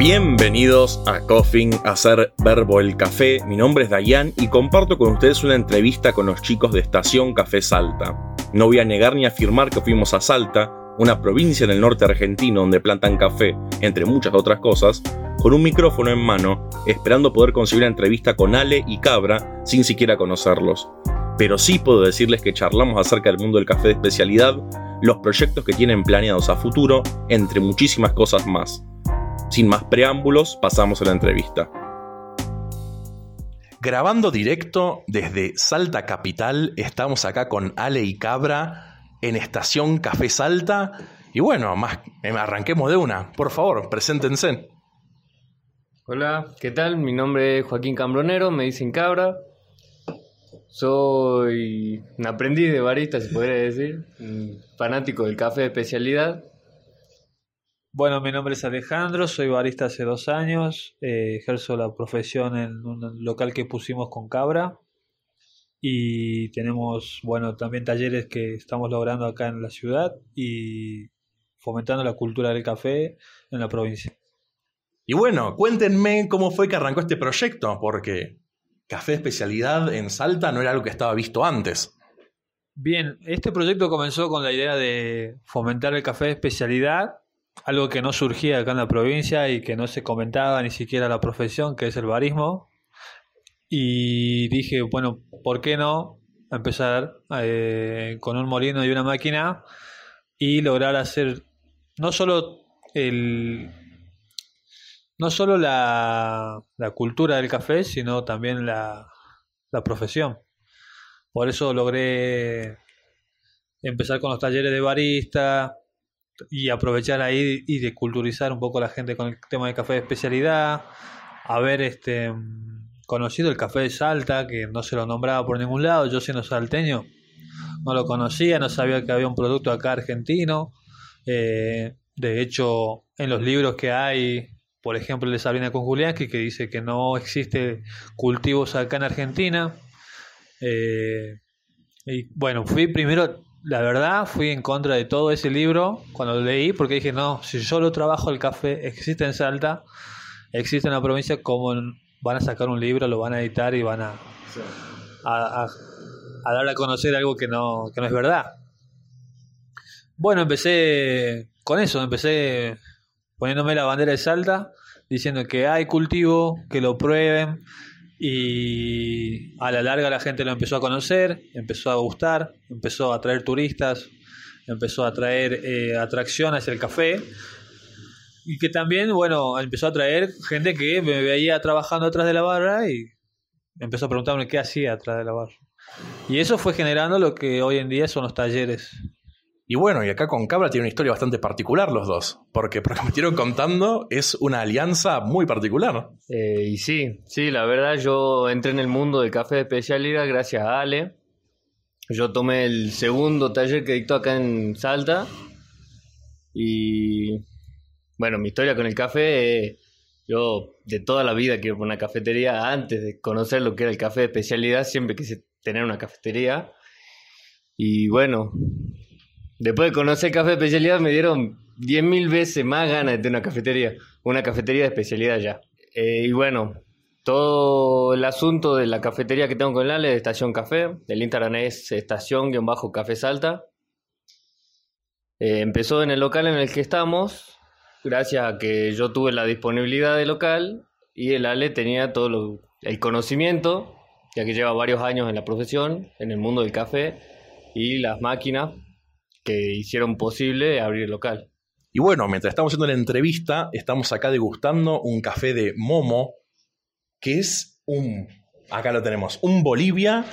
Bienvenidos a Coffin, a hacer verbo el café. Mi nombre es Dayan y comparto con ustedes una entrevista con los chicos de Estación Café Salta. No voy a negar ni afirmar que fuimos a Salta, una provincia en el norte argentino donde plantan café, entre muchas otras cosas, con un micrófono en mano, esperando poder conseguir una entrevista con Ale y Cabra sin siquiera conocerlos. Pero sí puedo decirles que charlamos acerca del mundo del café de especialidad, los proyectos que tienen planeados a futuro, entre muchísimas cosas más. Sin más preámbulos, pasamos a la entrevista. Grabando directo desde Salta Capital, estamos acá con Ale y Cabra en Estación Café Salta. Y bueno, más, arranquemos de una. Por favor, preséntense. Hola, ¿qué tal? Mi nombre es Joaquín Cambronero, me dicen Cabra. Soy un aprendiz de barista, se podría decir, un fanático del café de especialidad. Bueno, mi nombre es Alejandro, soy barista hace dos años, eh, ejerzo la profesión en un local que pusimos con Cabra y tenemos, bueno, también talleres que estamos logrando acá en la ciudad y fomentando la cultura del café en la provincia. Y bueno, cuéntenme cómo fue que arrancó este proyecto, porque café de especialidad en Salta no era algo que estaba visto antes. Bien, este proyecto comenzó con la idea de fomentar el café de especialidad, algo que no surgía acá en la provincia y que no se comentaba ni siquiera la profesión, que es el barismo. Y dije, bueno, ¿por qué no empezar eh, con un molino y una máquina y lograr hacer no solo el, no solo la, cultura del café, sino también la, profesión. Por eso logré empezar con los talleres de barista y aprovechar ahí y de culturizar un poco la gente con el tema de café de especialidad, haber este conocido el café de Salta, que no se lo nombraba por ningún lado, yo siendo salteño no lo conocía, no sabía que había un producto acá argentino. Eh, de hecho, en los libros que hay por ejemplo, el de Sabrina Conjuliaski, que dice que no existe cultivos acá en Argentina. Eh, y bueno, fui primero, la verdad, fui en contra de todo ese libro cuando lo leí, porque dije, no, si yo lo trabajo el café, existe en Salta, existe en la provincia, ¿cómo van a sacar un libro, lo van a editar y van a, a, a, dar a conocer algo que no, que no es verdad? Bueno, empecé con eso, empecé poniéndome la bandera de Salta, diciendo que hay cultivo, que lo prueben y a la larga la gente lo empezó a conocer, empezó a gustar, empezó a atraer turistas, empezó a atraer eh, atracción hacia el café y que también, bueno, empezó a atraer gente que me veía trabajando atrás de la barra y empezó a preguntarme qué hacía atrás de la barra. Y eso fue generando lo que hoy en día son los talleres y bueno, y acá con Cabra tiene una historia bastante particular los dos, porque por lo que me estuvieron contando es una alianza muy particular. Eh, y sí, sí, la verdad yo entré en el mundo del café de especialidad gracias a Ale. Yo tomé el segundo taller que dictó acá en Salta. Y bueno, mi historia con el café, yo de toda la vida quiero una cafetería. Antes de conocer lo que era el café de especialidad, siempre quise tener una cafetería. Y bueno, Después de conocer café de especialidad me dieron 10.000 veces más ganas de una cafetería, una cafetería de especialidad ya. Eh, y bueno, todo el asunto de la cafetería que tengo con el Ale de Estación Café, el Instagram es estación-café salta. Eh, empezó en el local en el que estamos, gracias a que yo tuve la disponibilidad de local y el Ale tenía todo el conocimiento, ya que lleva varios años en la profesión, en el mundo del café y las máquinas que hicieron posible abrir el local. Y bueno, mientras estamos haciendo la entrevista, estamos acá degustando un café de Momo, que es un, acá lo tenemos, un Bolivia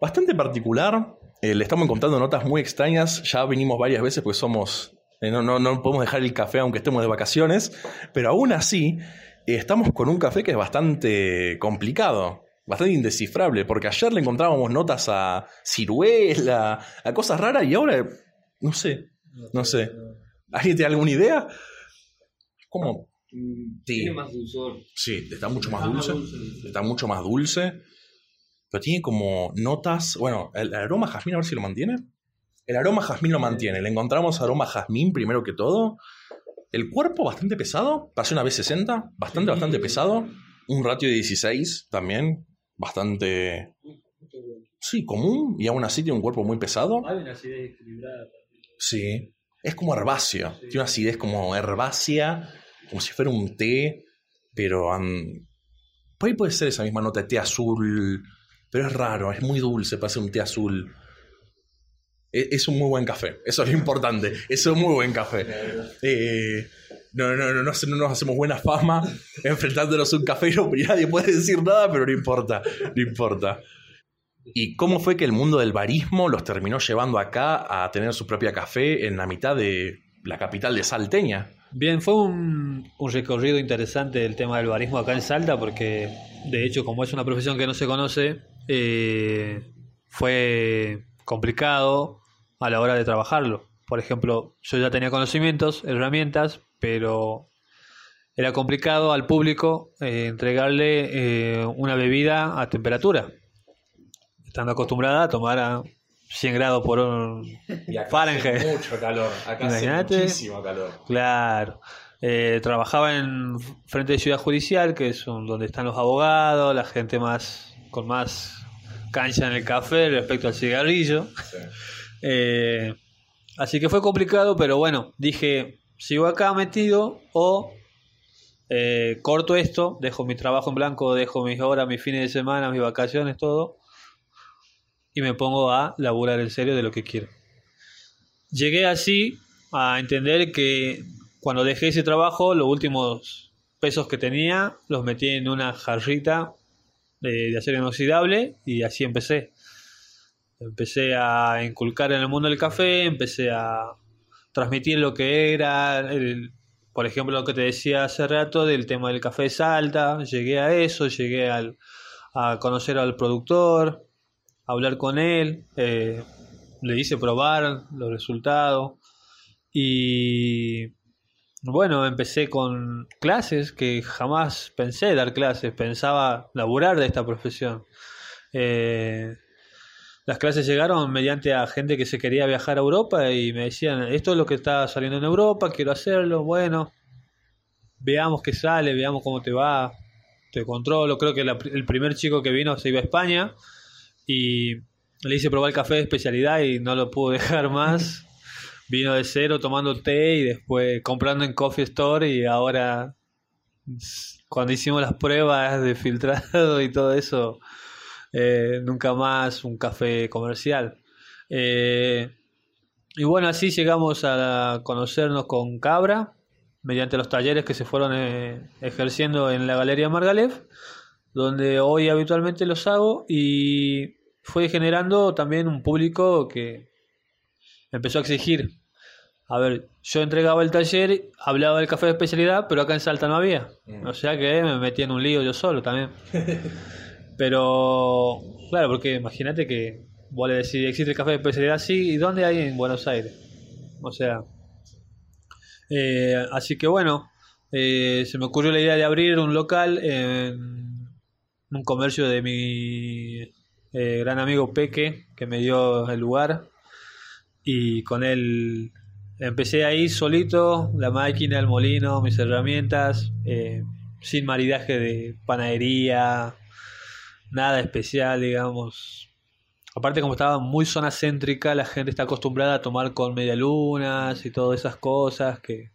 bastante particular. Eh, le estamos encontrando notas muy extrañas, ya venimos varias veces porque somos, eh, no, no, no, podemos dejar el café aunque estemos de vacaciones, pero aún así eh, estamos con un café que es bastante complicado bastante indescifrable, porque ayer le encontrábamos notas a ciruela, a cosas raras, y ahora no sé, no sé. ¿Alguien tiene alguna idea? ¿Cómo? Mm, tiene más dulzor. Sí, está mucho más dulce. Está mucho más dulce. Pero tiene como notas. Bueno, el, aroma jazmín, a ver si lo mantiene. El aroma jazmín lo mantiene. Le encontramos aroma jazmín primero que todo. El cuerpo bastante pesado, pasé una B60, bastante, bastante pesado. Un ratio de 16 también, bastante... Sí, común, y aún así tiene un cuerpo muy pesado. Hay una acidez equilibrada. Sí. Es como herbáceo. Tiene una acidez como herbácea, como si fuera un té, pero... Por ahí puede ser esa misma nota de té azul, pero es raro, es muy dulce para ser un té azul. E- Es un muy buen café, eso es lo importante, eso es un muy buen café. Eh, no, no, no, no, no nos hacemos buena fama enfrentándonos a un cafero, y nadie puede decir nada, pero no importa, no importa. ¿Y cómo fue que el mundo del barismo los terminó llevando acá a tener su propia café en la mitad de la capital de Salteña? Bien, fue un, recorrido interesante el tema del barismo acá en Salta, porque de hecho, como es una profesión que no se conoce, eh, fue complicado a la hora de trabajarlo. Por ejemplo, yo ya tenía conocimientos, herramientas, pero era complicado al público eh, entregarle eh, una bebida a temperatura, estando acostumbrada a tomar a 100 grados por un Fahrenheit. mucho calor, acá hace Imagínate. muchísimo calor. Claro. Eh, trabajaba en frente de Ciudad Judicial, que es un- donde están los abogados, la gente más con más cancha en el café respecto al cigarrillo. Eh, así que fue complicado, pero bueno, dije, sigo acá metido o eh, corto esto, dejo mi trabajo en blanco, dejo mis horas, mis fines de semana, mis vacaciones, todo, y me pongo a laburar en serio de lo que quiero. Llegué así a entender que cuando dejé ese trabajo, los últimos pesos que tenía los metí en una jarrita de, de acero inoxidable y así empecé. Empecé a inculcar en el mundo del café, empecé a transmitir lo que era, el- por ejemplo, lo que te decía hace rato del tema del café de Salta, llegué a eso, llegué al- a conocer al productor, hablar con él, eh, le hice probar los resultados y bueno, empecé con clases que jamás pensé dar clases, pensaba laburar de esta profesión. Eh, las clases llegaron mediante a gente que se quería viajar a Europa y me decían, esto es lo que está saliendo en Europa, quiero hacerlo, bueno, veamos qué sale, veamos cómo te va, te controlo. Creo que la- el primer chico que vino se iba a España y le hice probar el café de especialidad y no lo pudo dejar más. Vino de cero tomando té y después comprando en Coffee Store y ahora cuando hicimos las pruebas de filtrado y todo eso, eh, nunca más un café comercial. Eh, y bueno, así llegamos a conocernos con Cabra, mediante los talleres que se fueron eh, ejerciendo en la Galería Margalef, donde hoy habitualmente los hago y fue generando también un público que empezó a exigir. A ver, yo entregaba el taller, hablaba del café de especialidad, pero acá en Salta no había. Mm. O sea que me metí en un lío yo solo también. Pero, claro, porque imagínate que vos le decís, existe el café de especialidad, sí, ¿y dónde hay en Buenos Aires? O sea, eh, así que bueno, eh, se me ocurrió la idea de abrir un local en un comercio de mi eh, gran amigo Peque, que me dio el lugar, y con él empecé ahí solito, la máquina, el molino, mis herramientas, eh, sin maridaje de panadería, nada especial, digamos. Aparte, como estaba muy zona céntrica, la gente está acostumbrada a tomar con medialunas y todas esas cosas que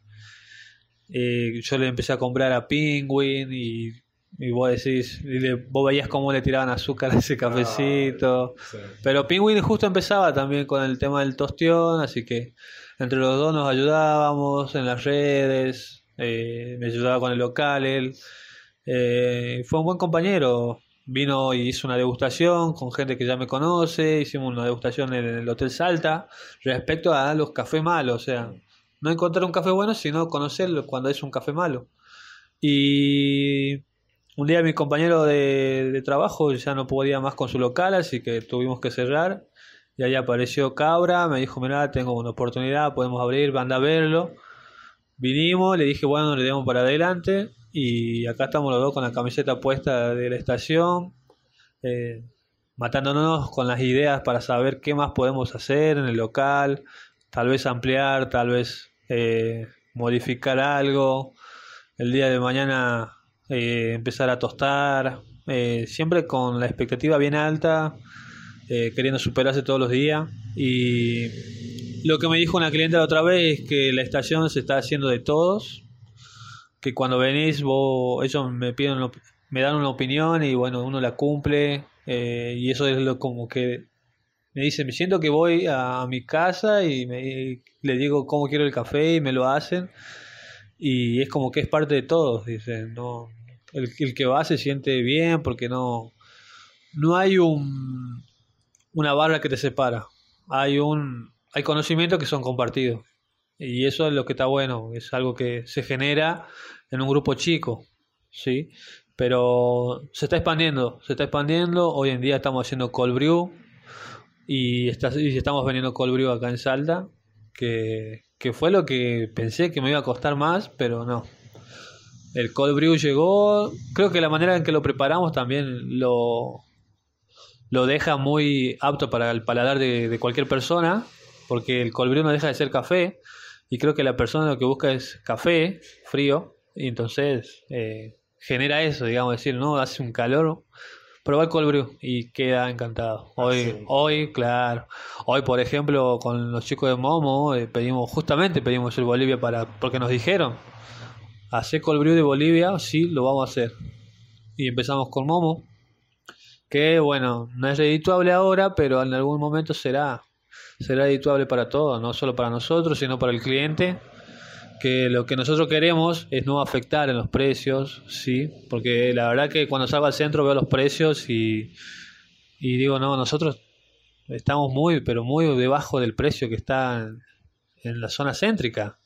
eh, yo le empecé a comprar a Penguin y, y vos decís, y le- vos veías cómo le tiraban azúcar a ese cafecito. Pero Penguin justo empezaba también con el tema del tostión, así que entre los dos nos ayudábamos en las redes, eh, me ayudaba con el local, él. Eh, fue un buen compañero, vino y hizo una degustación con gente que ya me conoce, hicimos una degustación en el Hotel Salta respecto a los cafés malos, o sea, no encontrar un café bueno, sino conocerlo cuando es un café malo. Y un día mi compañero de, trabajo ya no podía más con su local, así que tuvimos que cerrar. Y ahí apareció Cabra, me dijo, mira, tengo una oportunidad, podemos abrir, anda a verlo. Vinimos, le dije, bueno, le demos para adelante. Y acá estamos los dos con la camiseta puesta de la estación, eh, matándonos con las ideas para saber qué más podemos hacer en el local, tal vez ampliar, tal vez eh, modificar algo, el día de mañana eh, empezar a tostar, eh, siempre con la expectativa bien alta, eh, queriendo superarse todos los días. Y lo que me dijo una cliente la otra vez es que la estación se está haciendo de todos, que cuando venís vos, ellos me piden, me dan una opinión y bueno, uno la cumple. y eso es lo como que me dice, me siento que voy a, mi casa y, me, le digo cómo quiero el café y me lo hacen. Y es como que es parte de todos, dice, no, el, el que va se siente bien porque no, no hay un, una barra que te separa, hay un, hay conocimientos que son compartidos. Y eso es lo que está bueno, es algo que se genera en un grupo chico, ¿sí? Pero se está expandiendo, se está expandiendo. Hoy en día estamos haciendo cold brew, y, estamos vendiendo cold brew acá en Salta, que, fue lo que pensé que me iba a costar más, pero no. El cold brew llegó, creo que la manera en que lo preparamos también lo, lo deja muy apto para el paladar de, cualquier persona, porque el cold brew no deja de ser café, y creo que la persona lo que busca es café frío, y entonces eh, genera eso, digamos, decir, no, hace un calor Probé el cold brew y queda encantado. Hoy, hoy, claro. Hoy, por ejemplo, con los chicos de Momo, eh, pedimos, justamente pedimos el Bolivia para, porque nos dijeron, hacer cold brew de Bolivia, sí, lo vamos a hacer. Y empezamos con Momo, que bueno, no es redituable ahora, pero en algún momento será, será redituable para todos, no solo para nosotros, sino para el cliente que lo que nosotros queremos es no afectar en los precios, sí, porque la verdad que cuando salgo al centro veo los precios y, y digo, no, nosotros estamos muy, pero muy debajo del precio que está en, la zona céntrica.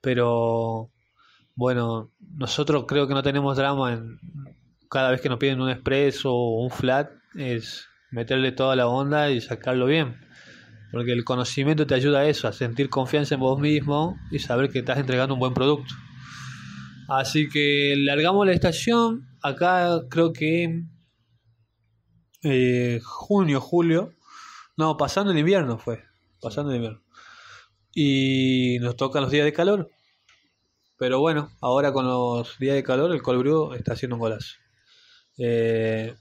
Pero bueno, nosotros creo que no tenemos drama en cada vez que nos piden un expreso o un flat, es meterle toda la onda y sacarlo bien. Porque el conocimiento te ayuda a eso, a sentir confianza en vos mismo y saber que estás entregando un buen producto. Así que largamos la estación. Acá creo que eh, junio, julio. No, pasando el invierno fue. Pasando el invierno. Y nos tocan los días de calor. Pero bueno, ahora con los días de calor el colbrío está haciendo un golazo. Eh,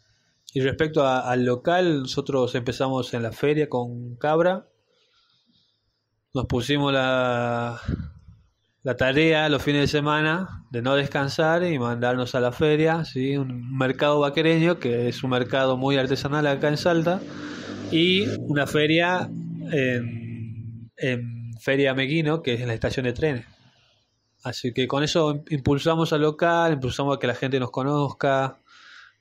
y respecto al local, nosotros empezamos en la feria con Cabra. Nos pusimos la, la tarea los fines de semana de no descansar y mandarnos a la feria, ¿sí? un mercado vaquereño que es un mercado muy artesanal acá en Salta y una feria en, en Feria Meguino que es en la estación de trenes. Así que con eso impulsamos al local, impulsamos a que la gente nos conozca.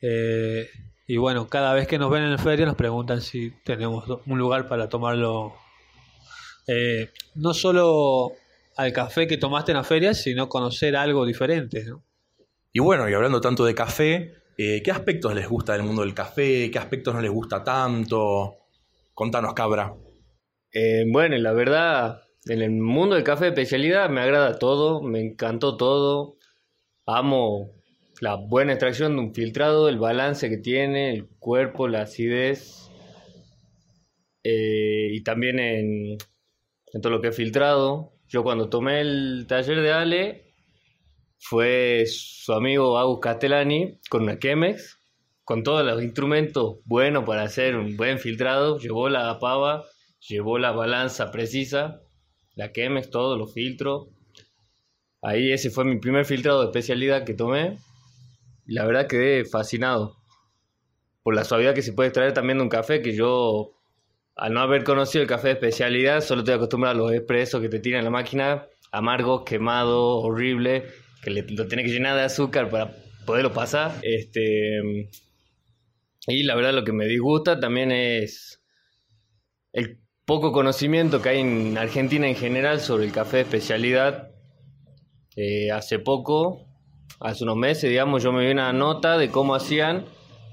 Eh, y bueno, cada vez que nos ven en la feria nos preguntan si tenemos un lugar para tomarlo. Eh, no solo al café que tomaste en la feria, sino conocer algo diferente. Y bueno, y hablando tanto de café, eh, ¿qué aspectos les gusta del mundo del café? ¿Qué aspectos no les gusta tanto? Contanos, cabra. Eh, bueno, la verdad, en el mundo del café de especialidad me agrada todo, me encantó todo. Amo la buena extracción de un filtrado, el balance que tiene, el cuerpo, la acidez. Eh, y también en, todo lo que he filtrado. Yo cuando tomé el taller de Ale, fue su amigo Agus Castellani con una Chemex, con todos los instrumentos buenos para hacer un buen filtrado. Llevó la pava, llevó la balanza precisa, la Chemex, todos los filtros. Ahí ese fue mi primer filtrado de especialidad que tomé la verdad quedé fascinado por la suavidad que se puede extraer también de un café que yo, al no haber conocido el café de especialidad, solo estoy acostumbrado a los expresos que te tiran la máquina, amargo, quemado, horrible, que lo tiene que llenar de azúcar para poderlo pasar. Este, y la verdad lo que me disgusta también es el poco conocimiento que hay en Argentina en general sobre el café de especialidad. Eh, hace poco hace unos meses, digamos, yo me vi una nota de cómo hacían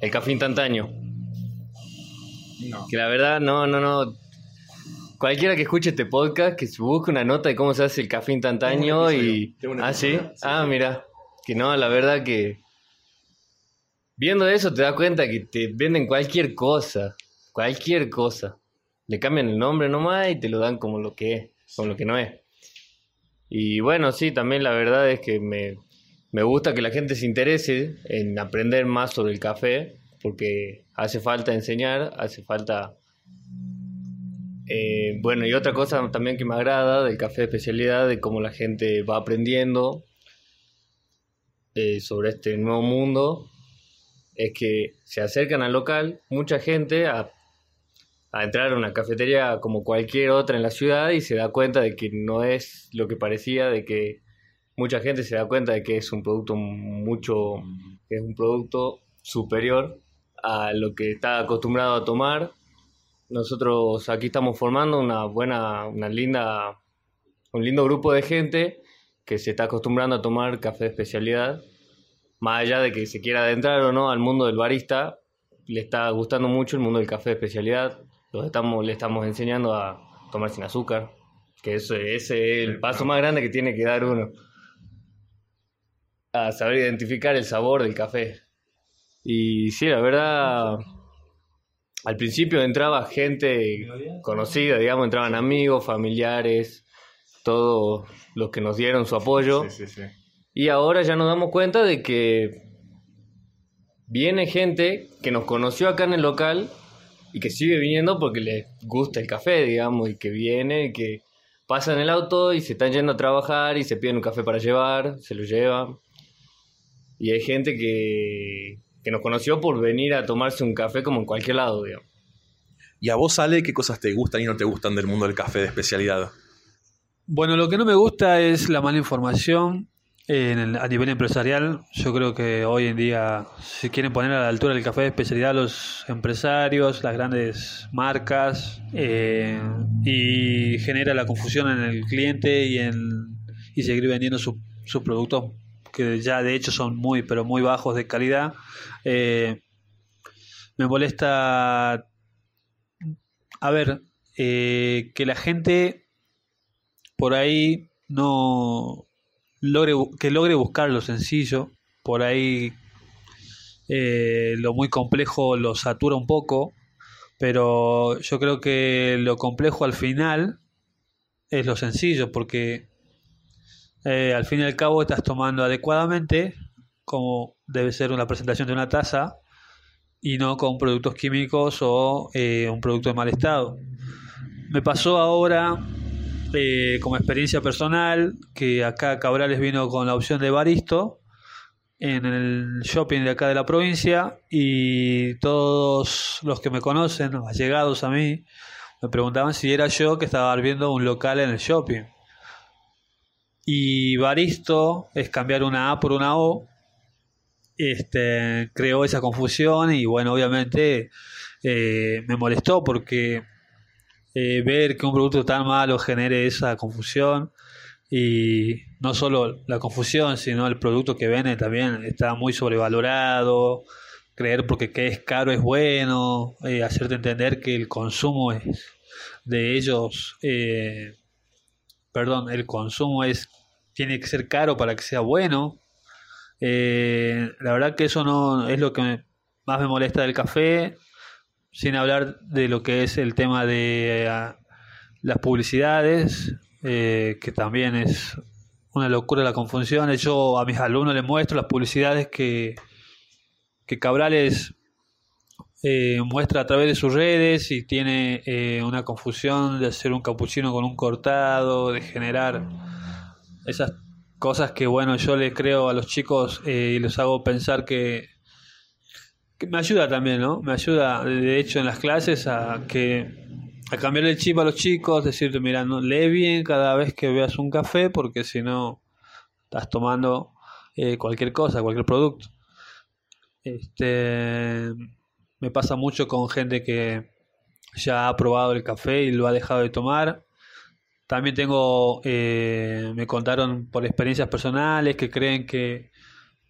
el café instantáneo. Que la verdad, no, no, no. Cualquiera que escuche este podcast, que se busque una nota de cómo se hace el café instantáneo y... Ah, ¿sí? Ah, mira. Que no, la verdad que... Viendo eso te das cuenta que te venden cualquier cosa. Cualquier cosa. Le cambian el nombre nomás y te lo dan como lo que es, como lo que no es. Y bueno, sí, también la verdad es que me, me gusta que la gente se interese en aprender más sobre el café, porque hace falta enseñar, hace falta... eh, bueno, y otra cosa también que me agrada del café especialidad, de cómo la gente va aprendiendo eh, sobre este nuevo mundo, es que se acercan al local mucha gente a entrar a una cafetería como cualquier otra en la ciudad y se da cuenta de que no es lo que parecía, de que mucha gente se da cuenta de que es un producto mucho, que es un producto superior a lo que está acostumbrado a tomar. Nosotros aquí estamos formando una buena, una linda, un lindo grupo de gente que se está acostumbrando a tomar café de especialidad. Más allá de que se quiera adentrar o no al mundo del barista, le está gustando mucho el mundo del café de especialidad. Los estamos, le estamos enseñando a tomar sin azúcar, que ese, ese es el paso más grande que tiene que dar uno. A saber identificar el sabor del café. Y sí, la verdad, al principio entraba gente conocida, digamos, entraban amigos, familiares, todos los que nos dieron su apoyo. Sí, sí, sí. Y ahora ya nos damos cuenta de que viene gente que nos conoció acá en el local y que sigue viniendo porque les gusta el café, digamos, y que viene y que pasan el auto y se están yendo a trabajar y se piden un café para llevar, se lo llevan. Y hay gente que, que nos conoció por venir a tomarse un café como en cualquier lado, digamos. ¿Y a vos, Ale, qué cosas te gustan y no te gustan del mundo del café de especialidad? Bueno, lo que no me gusta es la mala información a nivel empresarial. Yo creo que hoy en día se quieren poner a la altura del café de especialidad los empresarios, las grandes marcas, eh, y genera la confusión en el cliente y, en, y seguir vendiendo su- sus productos que ya de hecho son muy, pero muy bajos de calidad. Eh, me molesta, a ver, eh, que la gente por ahí no logre que logre buscar lo sencillo por ahí eh, lo muy complejo lo satura un poco pero yo creo que lo complejo al final es lo sencillo porque eh, al fin y al cabo estás tomando adecuadamente como debe ser una presentación de una taza y no con productos químicos o eh, un producto de mal estado. Me pasó ahora eh, como experiencia personal que acá Cabrales vino con la opción de baristo en el shopping de acá de la provincia y todos los que me conocen, los allegados a mí, me preguntaban si era yo que estaba viendo un local en el shopping. Y baristo es cambiar una A por una O. Este, creó esa confusión y bueno, obviamente eh, me molestó porque eh, ver que un producto tan malo genere esa confusión. Y no solo la confusión, sino el producto que vende también está muy sobrevalorado, creer porque que es caro es bueno, eh, hacerte entender que el consumo es de ellos, eh, perdón, el consumo es tiene que ser caro para que sea bueno. Eh, la verdad que eso no es lo que más me molesta del café, sin hablar de lo que es el tema de eh, las publicidades, eh, que también es una locura la confusión. Yo a mis alumnos les muestro las publicidades que, que Cabrales eh, muestra a través de sus redes y tiene eh, una confusión de hacer un capuchino con un cortado, de generar esas cosas que bueno yo les creo a los chicos eh, y los hago pensar que me ayuda también, ¿no? Me ayuda, de hecho, en las clases a que a cambiarle el chip a los chicos, decirte, mira, no, lee bien cada vez que veas un café, porque si no estás tomando eh, cualquier cosa, cualquier producto. Este, me pasa mucho con gente que ya ha probado el café y lo ha dejado de tomar. También tengo, eh, me contaron por experiencias personales que creen que,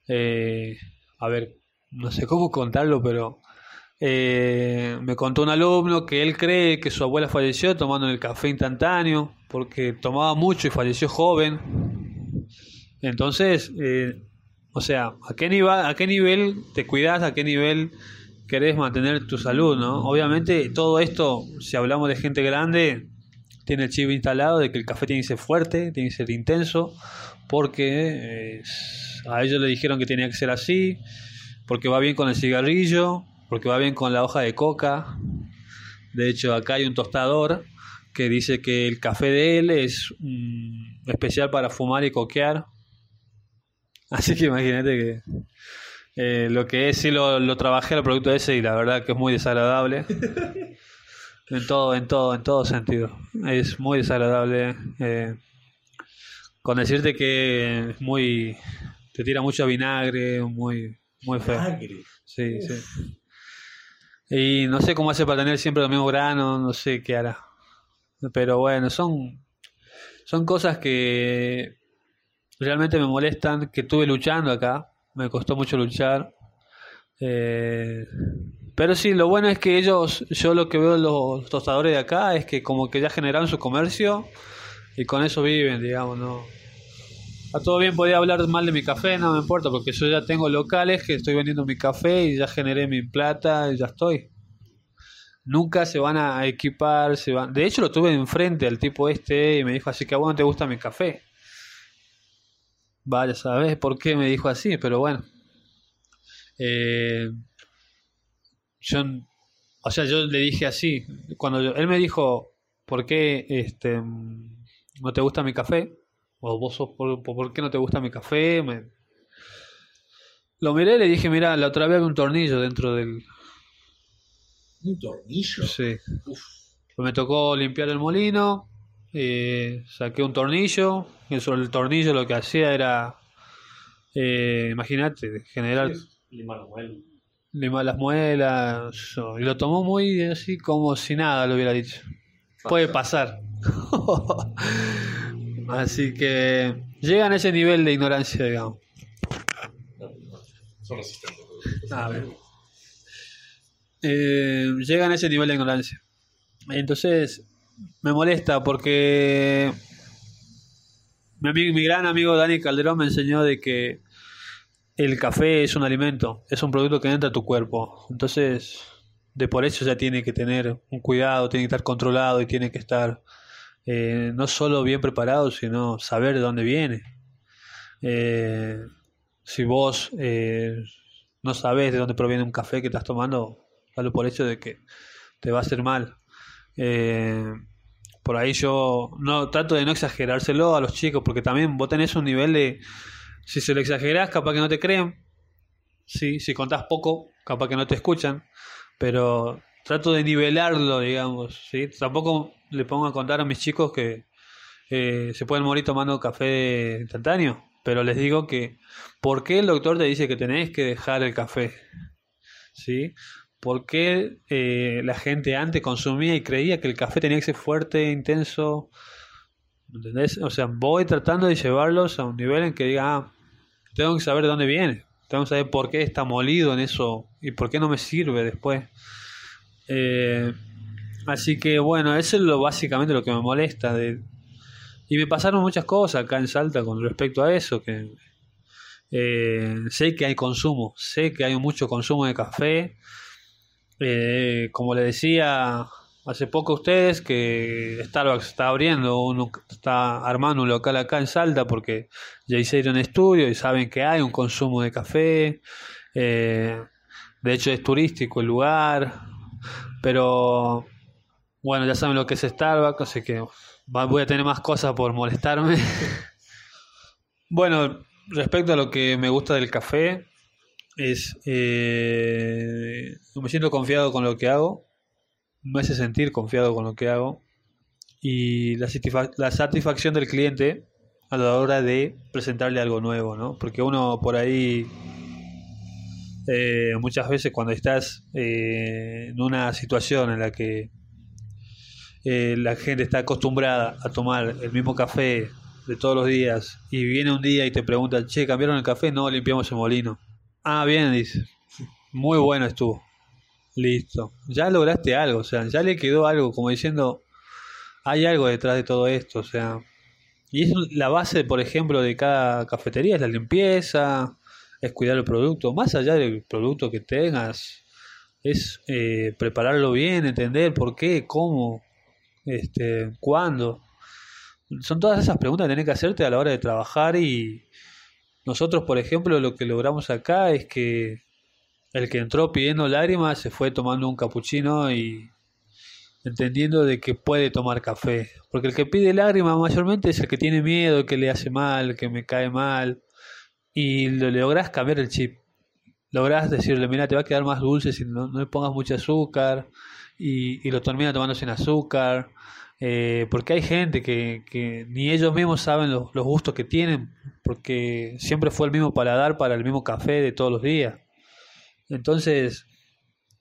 eh, a ver, no sé cómo contarlo, pero eh, me contó un alumno que él cree que su abuela falleció tomando el café instantáneo porque tomaba mucho y falleció joven. Entonces, eh, o sea, ¿a qué, nivel, ¿a qué nivel te cuidas? ¿A qué nivel querés mantener tu salud? ¿no? Obviamente, todo esto, si hablamos de gente grande, tiene el chip instalado de que el café tiene que ser fuerte, tiene que ser intenso, porque eh, a ellos le dijeron que tenía que ser así, porque va bien con el cigarrillo, porque va bien con la hoja de coca. De hecho, acá hay un tostador que dice que el café de él es mm, especial para fumar y coquear. Así que imagínate que eh, lo que es, sí lo, lo trabajé el producto ese y la verdad que es muy desagradable. En todo, en todo, en todo sentido. Es muy desagradable. Eh, con decirte que es muy. Te tira mucho vinagre, muy, muy feo. Sí, sí. Y no sé cómo hace para tener siempre los mismos granos, no sé qué hará. Pero bueno, son, son cosas que realmente me molestan, que estuve luchando acá. Me costó mucho luchar. Eh, pero sí, lo bueno es que ellos, yo lo que veo en los tostadores de acá es que como que ya generaron su comercio y con eso viven, digamos, ¿no? A todo bien podía hablar mal de mi café, no me importa, porque yo ya tengo locales que estoy vendiendo mi café y ya generé mi plata y ya estoy. Nunca se van a equipar, se van... De hecho lo tuve enfrente al tipo este y me dijo así que a vos no te gusta mi café. Vaya, ¿sabes por qué me dijo así? Pero bueno. Eh, yo, o sea, yo le dije así, cuando yo- él me dijo, ¿por qué este, no te gusta mi café? O vos sos, por, por- ¿por qué no te gusta mi café? Me- Lo miré y le dije, mira, la otra vez había un tornillo dentro del... Un tornillo. Sí. Pues me tocó limpiar el molino, eh, saqué un tornillo, y sobre el tornillo lo que hacía era, eh, imagínate, generar Limar las muelas, y lo tomó muy así como si nada lo hubiera dicho. Puede pasar. así que llegan a ese nivel de ignorancia, digamos. Son resistentes. A ver. Eh, llegan a ese nivel de ignorancia. Entonces, me molesta porque mi, ami- mi gran amigo Dani Calderón me enseñó de que el café es un alimento, es un producto que entra a tu cuerpo. Entonces, de por eso ya tiene que tener un cuidado, tiene que estar controlado y tiene que estar eh, no solo bien preparado, sino saber de dónde viene. Eh, si vos eh, no sabes de dónde proviene un café que estás tomando, dalo por hecho de que te va a hacer mal. Eh, por ahí yo no trato de no exagerárselo a los chicos, porque también vos tenés un nivel de. Si se lo exagerás, capaz que no te creen. Sí, si contás poco, capaz que no te escuchan. Pero trato de nivelarlo, digamos. ¿sí? Tampoco le pongo a contar a mis chicos que eh, se pueden morir tomando café instantáneo. Pero les digo que, ¿por qué el doctor te dice que tenés que dejar el café? ¿Sí? ¿Por qué eh, la gente antes consumía y creía que el café tenía que ser fuerte, intenso? ¿Entendés? O sea, voy tratando de llevarlos a un nivel en que diga, ah, tengo que saber de dónde viene, tengo que saber por qué está molido en eso y por qué no me sirve después. Eh, así que bueno, eso es lo básicamente lo que me molesta. De, y me pasaron muchas cosas acá en Salta con respecto a eso, que eh, sé que hay consumo, sé que hay mucho consumo de café. Eh, como le decía hace poco a ustedes, que Starbucks está abriendo, un, está armando un local acá en Salta porque ya hicieron estudio y saben que hay un consumo de café. Eh, de hecho es turístico el lugar, pero bueno, ya saben lo que es Starbucks, así que voy a tener más cosas por molestarme. bueno, respecto a lo que me gusta del café, es eh, me siento confiado con lo que hago, me hace sentir confiado con lo que hago y la, satisfa- la satisfacción del cliente a la hora de presentarle algo nuevo, ¿no? Porque uno por ahí eh, muchas veces cuando estás eh, en una situación en la que eh, la gente está acostumbrada a tomar el mismo café de todos los días y viene un día y te pregunta, che, ¿cambiaron el café? No, limpiamos el molino. Ah, bien, dice. Muy bueno estuvo. Listo. Ya lograste algo, o sea, ya le quedó algo, como diciendo, hay algo detrás de todo esto, o sea. Y es la base, por ejemplo, de cada cafetería, es la limpieza, es cuidar el producto, más allá del producto que tengas, es eh, prepararlo bien, entender por qué, cómo, Este, ¿Cuándo? Son todas esas preguntas que tenés que hacerte a la hora de trabajar y nosotros, por ejemplo, lo que logramos acá es que el que entró pidiendo lágrimas se fue tomando un capuchino y entendiendo de que puede tomar café. Porque el que pide lágrimas mayormente es el que tiene miedo, que le hace mal, que me cae mal. Y lo lográs cambiar el chip. Lográs decirle, mira, te va a quedar más dulce si no, le pongas mucho azúcar. Y, lo termina tomando sin azúcar. Eh, porque hay gente que, que, ni ellos mismos saben los, los gustos que tienen. Porque siempre fue el mismo paladar para el mismo café de todos los días. Entonces,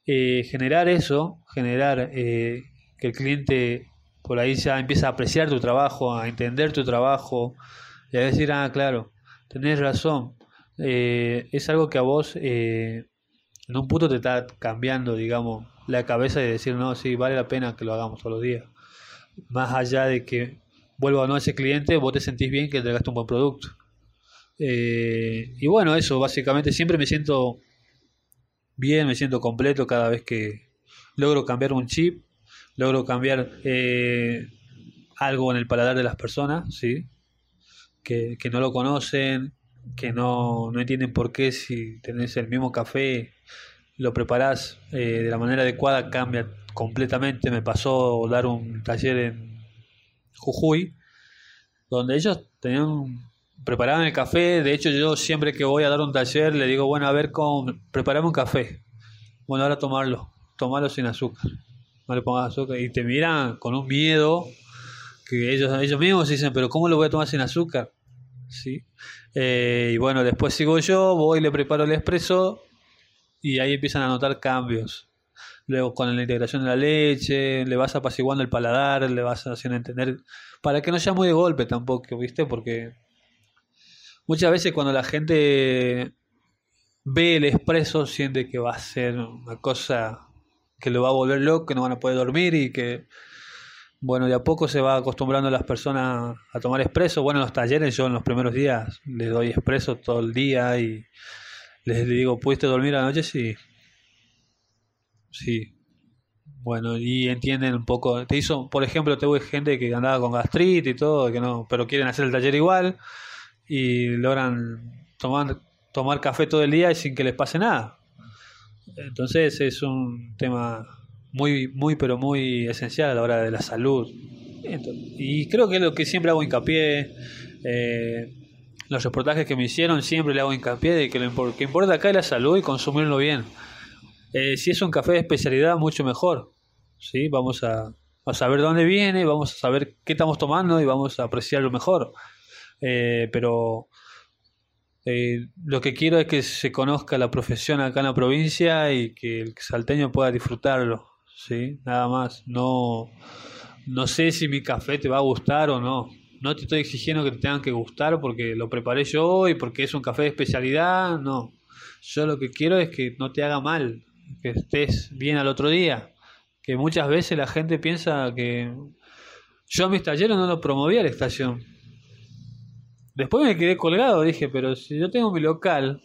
eh, generar eso, generar eh, que el cliente por ahí ya empieza a apreciar tu trabajo, a entender tu trabajo y a decir, ah, claro, tenés razón. Eh, es algo que a vos en un punto te está cambiando, digamos, la cabeza y decir, no, sí, vale la pena que lo hagamos todos los días. Más allá de que vuelva o no ese cliente, vos te sentís bien que entregaste un buen producto. y bueno, eso, básicamente siempre me siento bien, me siento completo cada vez que logro cambiar un chip, logro cambiar eh, algo en el paladar de las personas, ¿sí? Que, no lo conocen, que no, no, entienden por qué si tenés el mismo café, lo preparás eh, de la manera adecuada, cambia completamente. Me pasó dar un taller en Jujuy, donde ellos tenían preparaban el café. De hecho, yo siempre que voy a dar un taller le digo, bueno, a ver cómo preparame un café. Bueno, ahora tomarlo, tomarlo sin azúcar. No le pongas azúcar. Y te miran con un miedo que ellos, ellos mismos dicen, pero ¿cómo lo voy a tomar sin azúcar? ¿Sí? Eh, y bueno, después sigo yo, voy, le preparo el expreso y ahí empiezan a notar cambios. Luego con la integración de la leche, le vas apaciguando el paladar, le vas haciendo entender, para que no sea muy de golpe tampoco, ¿viste? Porque muchas veces cuando la gente ve el expreso siente que va a ser una cosa que lo va a volver loco, que no van a poder dormir y que, bueno, de a poco se va acostumbrando las personas a tomar expreso. Bueno, en los talleres yo en los primeros días les doy expreso todo el día y les digo, ¿pudiste dormir anoche? Sí. Sí. Bueno, y entienden un poco. Te hizo, por ejemplo, tengo gente que andaba con gastritis y todo, que no, pero quieren hacer el taller igual y logran tomar, tomar café todo el día y sin que les pase nada. Entonces es un tema muy, muy, pero muy esencial a la hora de la salud. y creo que es lo que siempre hago hincapié. Eh, los reportajes que me hicieron siempre le hago hincapié de que lo que importa acá es la salud y consumirlo bien. Eh, si es un café de especialidad, mucho mejor. ¿sí? Vamos a, a saber dónde viene, vamos a saber qué estamos tomando y vamos a apreciarlo mejor. Eh, pero eh, lo que quiero es que se conozca la profesión acá en la provincia y que el salteño pueda disfrutarlo, ¿sí? Nada más. No, no sé si mi café te va a gustar o no. No te estoy exigiendo que te tengan que gustar porque lo preparé yo y porque es un café de especialidad, no. Yo lo que quiero es que no te haga mal, que estés bien al otro día. Que muchas veces la gente piensa que yo a mis talleres no lo promovía la estación Después me quedé colgado, dije, pero si yo tengo mi local,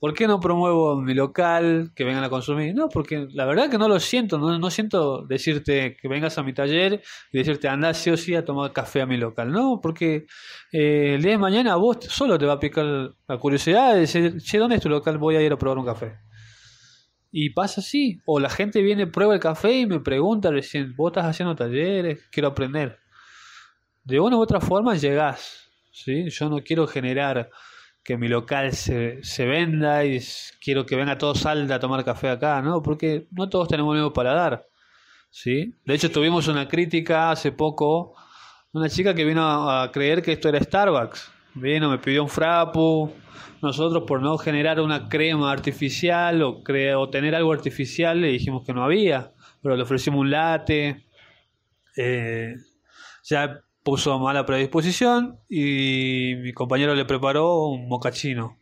¿por qué no promuevo mi local, que vengan a consumir? No, porque la verdad que no lo siento, no, siento decirte que vengas a mi taller y decirte anda sí o sí a tomar café a mi local, no, porque eh, el día de mañana a vos solo te va a picar la curiosidad de decir, che, ¿dónde es tu local? Voy a ir a probar un café. Y pasa así, o la gente viene, prueba el café y me pregunta recién, vos estás haciendo talleres, quiero aprender. De una u otra forma llegás ¿sí? Yo no quiero generar que mi local se, se venda y quiero que venga todo Salda a tomar café acá, ¿no? Porque no todos tenemos lo mismo para dar, ¿sí? De hecho, tuvimos una crítica hace poco, una chica que vino a, creer que esto era Starbucks. Vino, me pidió un frappu. Nosotros, por no generar una crema artificial o, o tener algo artificial, le dijimos que no había, pero le ofrecimos un latte. Eh, ya puso mala predisposición y mi compañero le preparó un mocachino.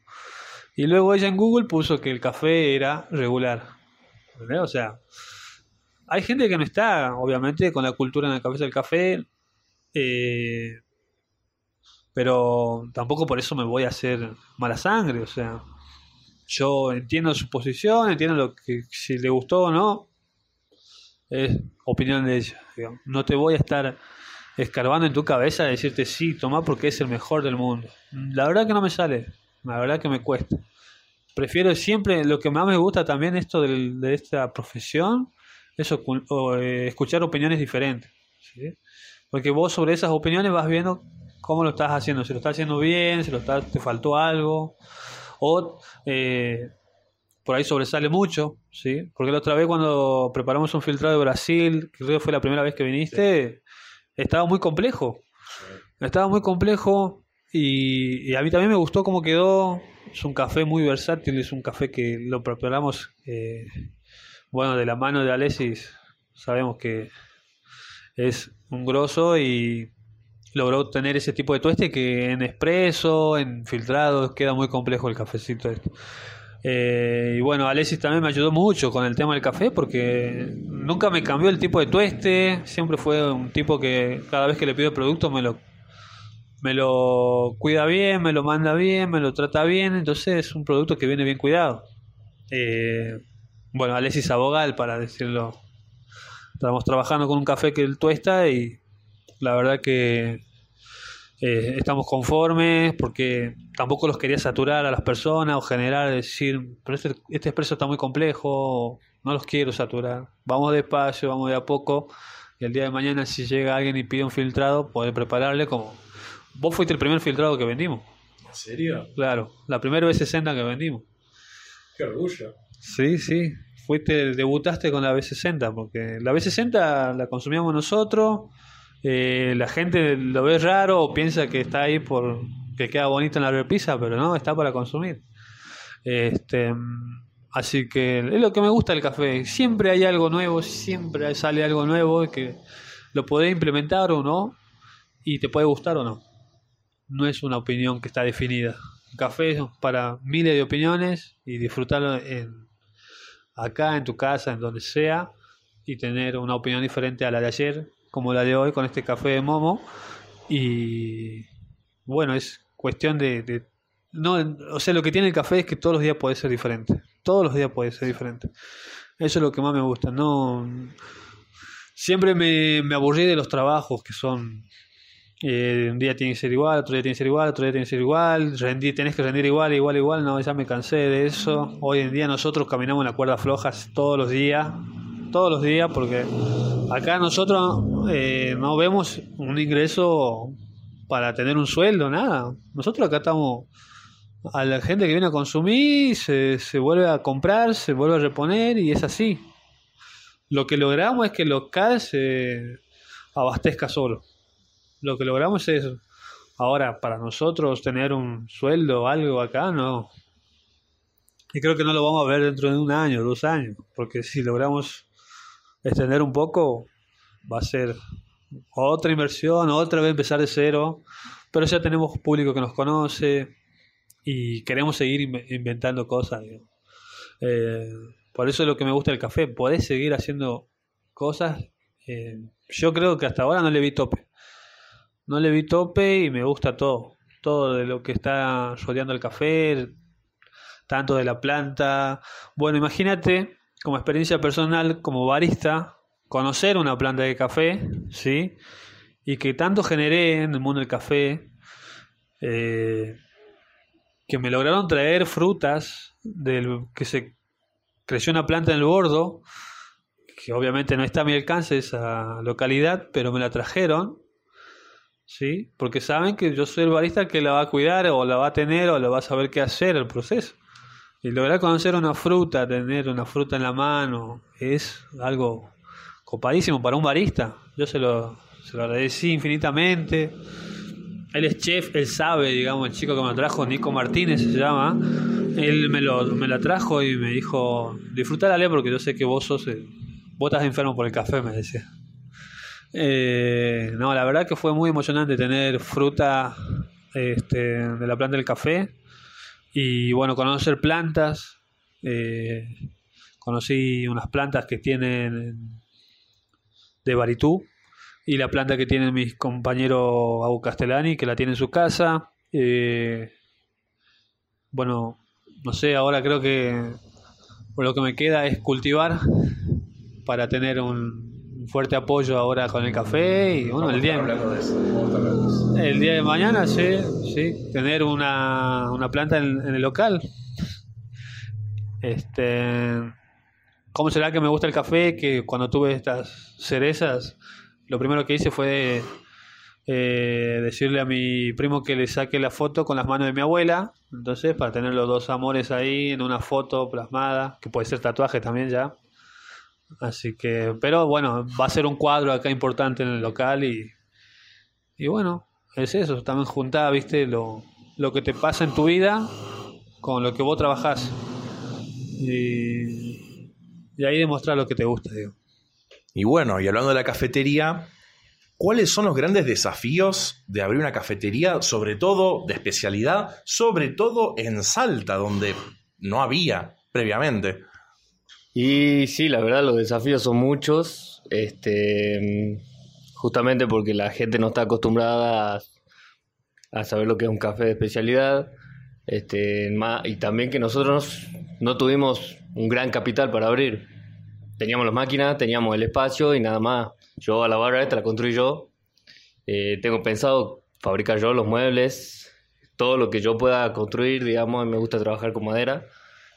Y luego ella en Google puso que el café era regular. O sea, hay gente que no está, obviamente, con la cultura en la cabeza del café, eh, pero tampoco por eso me voy a hacer mala sangre. O sea, yo entiendo su posición, entiendo lo que si le gustó o no. es opinión de ella. No te voy a estar escarbando en tu cabeza y decirte sí, toma porque es el mejor del mundo. La verdad que no me sale, la verdad que me cuesta. Prefiero siempre, lo que más me gusta también esto de esta profesión, es eh, escuchar opiniones diferentes. Porque vos sobre esas opiniones vas viendo cómo lo estás haciendo, si lo estás haciendo bien, si lo estás, te faltó algo, o eh, por ahí sobresale mucho, ¿sí? Porque la otra vez cuando preparamos un filtrado de Brasil, creo que fue la primera vez que viniste, estaba muy complejo. Estaba muy complejo y, a mí también me gustó cómo quedó. Es un café muy versátil, es un café que lo preparamos, eh, bueno, de la mano de Alexis. Sabemos que es un grosso y logró tener ese tipo de tueste que en expreso, en filtrado, queda muy complejo el cafecito este. Eh, y bueno, Alexis también me ayudó mucho con el tema del café porque nunca me cambió el tipo de tueste, siempre fue un tipo que cada vez que le pido producto me lo, me lo cuida bien, me lo manda bien, me lo trata bien, entonces es un producto que viene bien cuidado. Eh, bueno, Alexis Abogal, para decirlo, estamos trabajando con un café que él tuesta y la verdad que eh, estamos conformes porque tampoco los quería saturar a las personas o generar, decir, pero este, este expreso está muy complejo, no los quiero saturar. Vamos despacio, vamos de a poco y el día de mañana si llega alguien y pide un filtrado, poder prepararle como... Vos fuiste el primer filtrado que vendimos, ¿En serio? claro, la primera B60 que vendimos. Qué orgullo. Sí, sí. Fuiste, debutaste con la B60, porque la B60 la consumíamos nosotros. Eh, la gente lo ve raro o piensa que está ahí por que queda bonito en la repisa, pero no, está para consumir. Este, así que es lo que me gusta del café. Siempre hay algo nuevo, siempre sale algo nuevo que lo podés implementar o no, y te puede gustar o no. No es una opinión que está definida. El café es para miles de opiniones y disfrutarlo en, acá, en tu casa, en donde sea, y tener una opinión diferente a la de ayer, como la de hoy con este café de Momo. Y bueno, es cuestión de, de- no, o sea, lo que tiene el café es que todos los días puede ser diferente. Todos los días puede ser diferente. Eso es lo que más me gusta. No, siempre me, me aburrí de los trabajos que son eh, un día tiene que ser igual, otro día tiene que ser igual, otro día tiene que ser igual, rendir, tenés que rendir igual, igual, igual, no, ya me cansé de eso. Hoy en día nosotros caminamos en la cuerda floja todos los días, todos los días, porque acá nosotros eh, no vemos un ingreso para tener un sueldo, nada. Nosotros acá estamos a la gente que viene a consumir, se, vuelve a comprar, se vuelve a reponer y es así. Lo que logramos es que el local se abastezca solo. Lo que logramos es eso. Ahora, para nosotros tener un sueldo o algo acá, no. Y creo que no lo vamos a ver dentro de un año, dos años, porque si logramos extender un poco, va a ser otra inversión, otra vez empezar de cero, pero ya tenemos público que nos conoce y queremos seguir inve- inventando cosas. Eh, por eso es lo que me gusta del café, podés seguir haciendo cosas. eh, yo creo que hasta ahora no le vi tope. No le vi tope y me gusta todo. Todo de lo que está rodeando el café, tanto de la planta. Bueno, imagínate, como experiencia personal, como barista, conocer una planta de café, ¿sí? Y que tanto generé en el mundo del café, eh, que me lograron traer frutas del que se creció una planta en el bordo, que obviamente no está a mi alcance esa localidad, pero me la trajeron, ¿sí? Porque saben que yo soy el barista que la va a cuidar o la va a tener o la va a saber qué hacer el proceso. Y lograr conocer una fruta, tener una fruta en la mano, es algo copadísimo para un barista. Yo se lo, se lo agradecí infinitamente. Él es chef, él sabe, digamos, el chico que me trajo, Nico Martínez se llama. Él me lo, me la trajo y me dijo, disfrutárale porque yo sé que vos sos, el- vos estás enfermo por el café, me decía. Eh, no, la verdad que fue muy emocionante tener fruta este, de la planta del café y bueno, conocer plantas. eh, conocí unas plantas que tienen de Baritú y la planta que tiene mi compañero Abu Castellani, que la tiene en su casa. Eh, bueno, no sé, ahora creo que lo que me queda es cultivar, para tener un fuerte apoyo ahora con el café y bueno, el día, el día de mañana, sí, sí, tener una, una planta en, en el local. Este, ¿Cómo será que me gusta el café? Que cuando tuve estas cerezas, lo primero que hice fue eh, decirle a mi primo que le saque la foto con las manos de mi abuela. Entonces, para tener los dos amores ahí en una foto plasmada, que puede ser tatuaje también ya. Así que, pero bueno, va a ser un cuadro acá importante en el local y, y bueno, es eso, también juntar, viste, lo, lo que te pasa en tu vida con lo que vos trabajás. Y, y ahí demostrar lo que te gusta, digo. Y bueno, y hablando de la cafetería, ¿cuáles son los grandes desafíos de abrir una cafetería, sobre todo de especialidad, sobre todo en Salta, donde no había previamente? Y sí, la verdad los desafíos son muchos, este, justamente porque la gente no está acostumbrada a, saber lo que es un café de especialidad, este, y también que nosotros no tuvimos un gran capital para abrir. Teníamos las máquinas, teníamos el espacio y nada más. Yo a la barra esta la construí yo. Eh, tengo pensado fabricar yo los muebles, todo lo que yo pueda construir, digamos, me gusta trabajar con madera.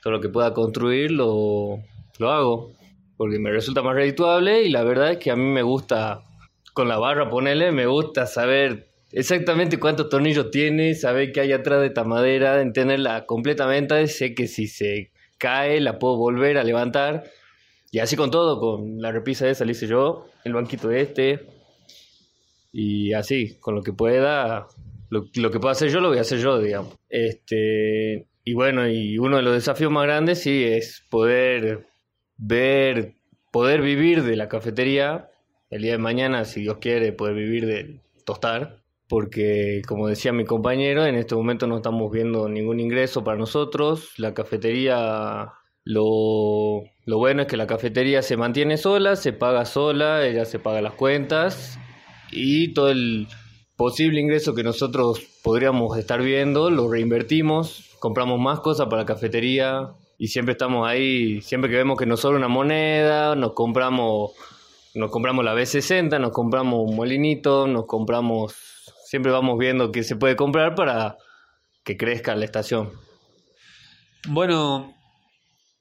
Todo lo que pueda construir lo, lo hago, porque me resulta más redituable y la verdad es que a mí me gusta, con la barra ponerle, me gusta saber exactamente cuántos tornillos tiene, saber qué hay atrás de esta madera, entenderla completamente, sé que si se cae la puedo volver a levantar. Y así con todo, con la repisa esa la hice yo, el banquito este, y así, con lo que pueda, lo, lo que pueda hacer yo lo voy a hacer yo, digamos. Este, y bueno, y uno de los desafíos más grandes sí es poder ver, poder vivir de la cafetería el día de mañana, si Dios quiere, poder vivir de tostar. Porque, como decía mi compañero, en este momento no estamos viendo ningún ingreso para nosotros. La cafetería, lo, lo bueno es que la cafetería se mantiene sola, se paga sola, ella se paga las cuentas y todo el posible ingreso que nosotros podríamos estar viendo lo reinvertimos, compramos más cosas para la cafetería y siempre estamos ahí, siempre que vemos que nos sobra una moneda, nos compramos nos compramos la B60, nos compramos un molinito, nos compramos siempre vamos viendo qué se puede comprar para que crezca la estación. Bueno,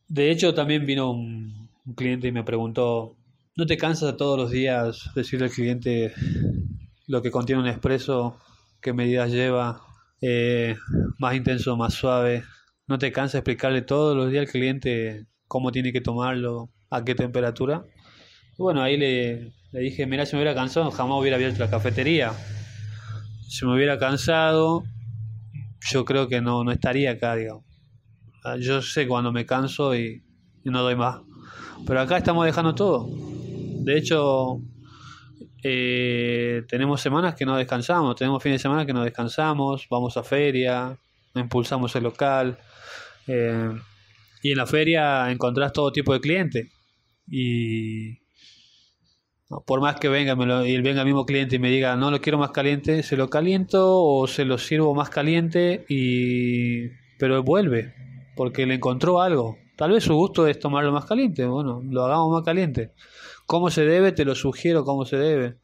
de hecho también vino un, cliente y me preguntó, ¿no te cansas todos los días decirle al cliente lo que contiene un expreso, qué medidas lleva, eh, más intenso, más suave? ¿No te cansa explicarle todos los días al cliente cómo tiene que tomarlo, a qué temperatura? Y bueno, ahí le, le dije, mira, si me hubiera cansado jamás hubiera abierto la cafetería. Si me hubiera cansado, yo creo que no, no estaría acá, digamos. Ah, Yo sé cuando me canso y, no doy más. Pero acá estamos dejando todo. De hecho, eh, tenemos semanas que no descansamos, tenemos fines de semana que no descansamos, vamos a feria, impulsamos el local. eh, y en la feria encontrás todo tipo de clientes. Y por más que venga me lo- y venga el mismo cliente y me diga no lo quiero más caliente, se lo caliento o se lo sirvo más caliente y pero vuelve porque le encontró algo. Tal vez su gusto es tomarlo más caliente, bueno, lo hagamos más caliente. ¿Cómo se debe? Te lo sugiero cómo se debe.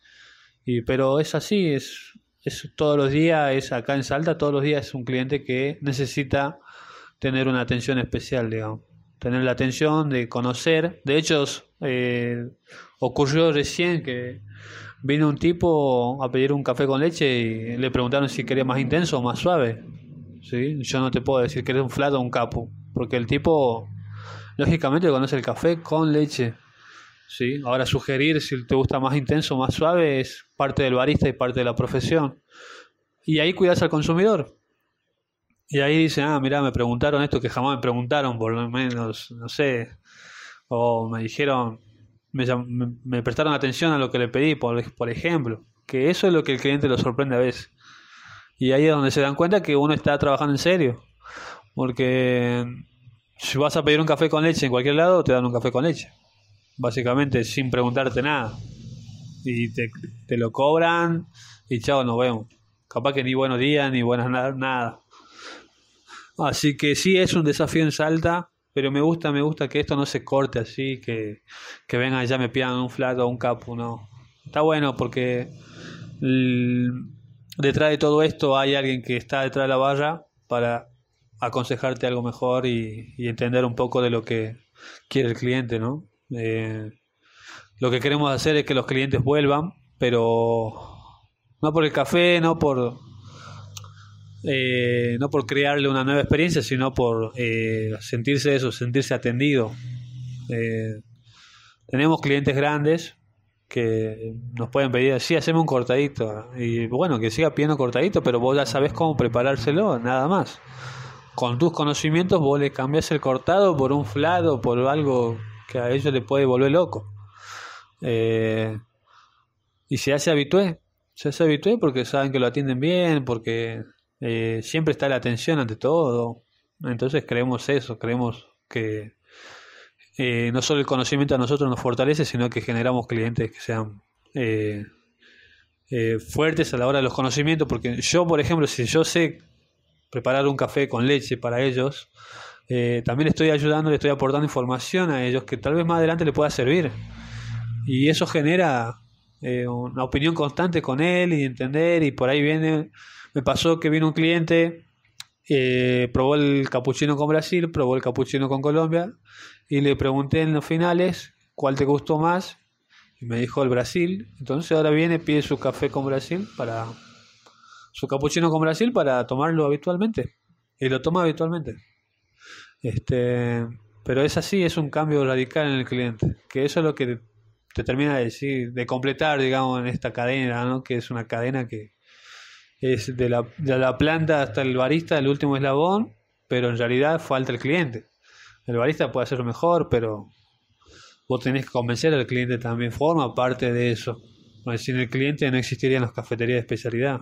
Y pero es así, es es todos los días, es acá en Salta todos los días es un cliente que necesita tener una atención especial, digamos. Tener la atención de conocer. De hecho, eh, ocurrió recién que vino un tipo a pedir un café con leche y le preguntaron si quería más intenso o más suave. ¿Sí? Yo no te puedo decir que eres un flato o un capo, porque el tipo, lógicamente, conoce el café con leche. ¿Sí? Ahora, sugerir si te gusta más intenso más suave es parte del barista y parte de la profesión. Y ahí cuidas al consumidor. Y ahí dicen, ah, mira, me preguntaron esto que jamás me preguntaron, por lo menos, no sé. O me dijeron, me- me prestaron atención a lo que le pedí, por, por ejemplo. Que eso es lo que el cliente lo sorprende a veces. Y ahí es donde se dan cuenta que uno está trabajando en serio. Porque si vas a pedir un café con leche en cualquier lado, te dan un café con leche. Básicamente, sin preguntarte nada. Y te, te lo cobran y chao, nos vemos. Capaz que ni buenos días, ni buenas na- nada. Así que sí, es un desafío en Salta. pero me gusta, me gusta que esto no se corte así, que, que vengan ya me pidan un flat o un capu, no. Está bueno porque detrás de todo esto hay alguien que está detrás de la barra para aconsejarte algo mejor y, entender un poco de lo que quiere el cliente, ¿no? Eh, lo que queremos hacer es que los clientes vuelvan, pero no por el café, no por eh, no por crearle una nueva experiencia, sino por eh, sentirse eso, sentirse atendido. Eh, tenemos clientes grandes que nos pueden pedir, sí, hacemos un cortadito. Y bueno, que siga pidiendo cortadito, pero vos ya sabés cómo preparárselo, nada más. Con tus conocimientos vos le cambias el cortado por un flado, por algo que a ellos le puede volver loco. y se hace habitué, se hace habitué porque saben que lo atienden bien, porque eh, siempre está la atención ante todo. Entonces creemos eso, creemos que eh, no solo el conocimiento a nosotros nos fortalece, sino que generamos clientes que sean eh, fuertes a la hora de los conocimientos. Porque yo, por ejemplo, si yo sé preparar un café con leche para ellos, también estoy ayudando, le estoy aportando información a ellos que tal vez más adelante le pueda servir. Y eso genera una opinión constante con él y entender, y por ahí viene me pasó que vino un cliente, eh, probó el capuchino con Brasil, probó el capuchino con Colombia y le pregunté en los finales cuál te gustó más y me dijo el Brasil. Entonces ahora viene, pide su café con Brasil para su capuchino con Brasil para tomarlo habitualmente y lo toma habitualmente. Este, pero es así, es un cambio radical en el cliente, que eso es lo que te termina de decir, de completar, digamos, en esta cadena, ¿no? Que es una cadena que, es de la, de la planta hasta el barista, el último eslabón, pero en realidad falta el cliente. El barista puede hacerlo mejor, pero vos tenés que convencer al cliente también, forma parte de eso. Sin el cliente no existirían las cafeterías de especialidad.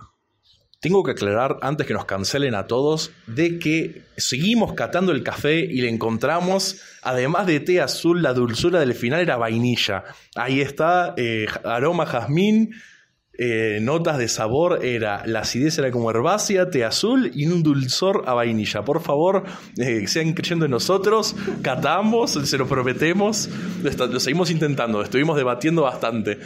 Tengo que aclarar antes que nos cancelen a todos de que seguimos catando el café y le encontramos, además de té azul, la dulzura del final era vainilla. Ahí está, eh, aroma jazmín, eh, notas de sabor era la acidez era como herbácea, té azul y un dulzor a vainilla. Por favor, eh, sean creyendo en nosotros, catamos, se lo prometemos, lo, seguimos intentando, estuvimos debatiendo bastante.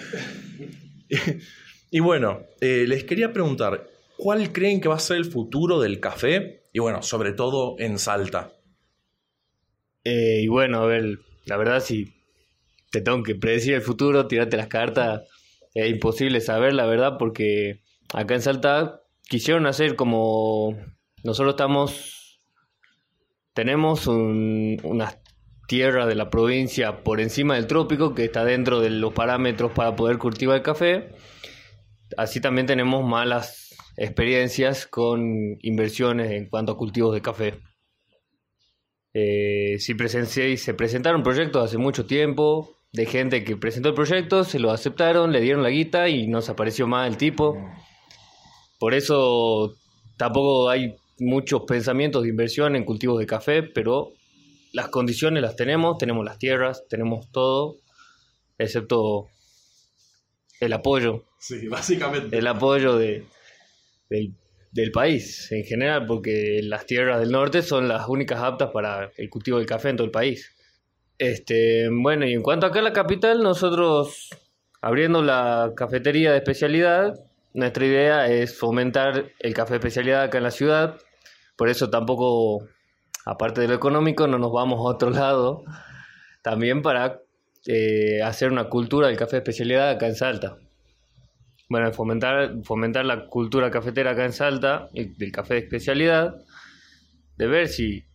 y bueno, eh, les quería preguntar, ¿cuál creen que va a ser el futuro del café? Y bueno, sobre todo en Salta. y bueno, a ver, la verdad si te tengo que predecir el futuro, tirarte las cartas es imposible saber la verdad porque acá en Salta quisieron hacer como nosotros estamos tenemos un, una tierra de la provincia por encima del trópico que está dentro de los parámetros para poder cultivar el café así también tenemos malas experiencias con inversiones en cuanto a cultivos de café eh, si presencié, se presentaron proyectos hace mucho tiempo de gente que presentó el proyecto, se lo aceptaron, le dieron la guita y no se apareció más el tipo. Por eso tampoco hay muchos pensamientos de inversión en cultivos de café, pero las condiciones las tenemos, tenemos las tierras, tenemos todo, excepto el apoyo. Sí, básicamente. El apoyo de, del, país en general, porque las tierras del norte son las únicas aptas para el cultivo del café en todo el país. Este, bueno, y en cuanto acá a la capital, nosotros abriendo la cafetería de especialidad, nuestra idea es fomentar el café de especialidad acá en la ciudad. Por eso tampoco, aparte de lo económico, no nos vamos a otro lado. También para eh, hacer una cultura del café de especialidad acá en Salta. Bueno, fomentar, fomentar la cultura cafetera acá en Salta, del café de especialidad, de ver si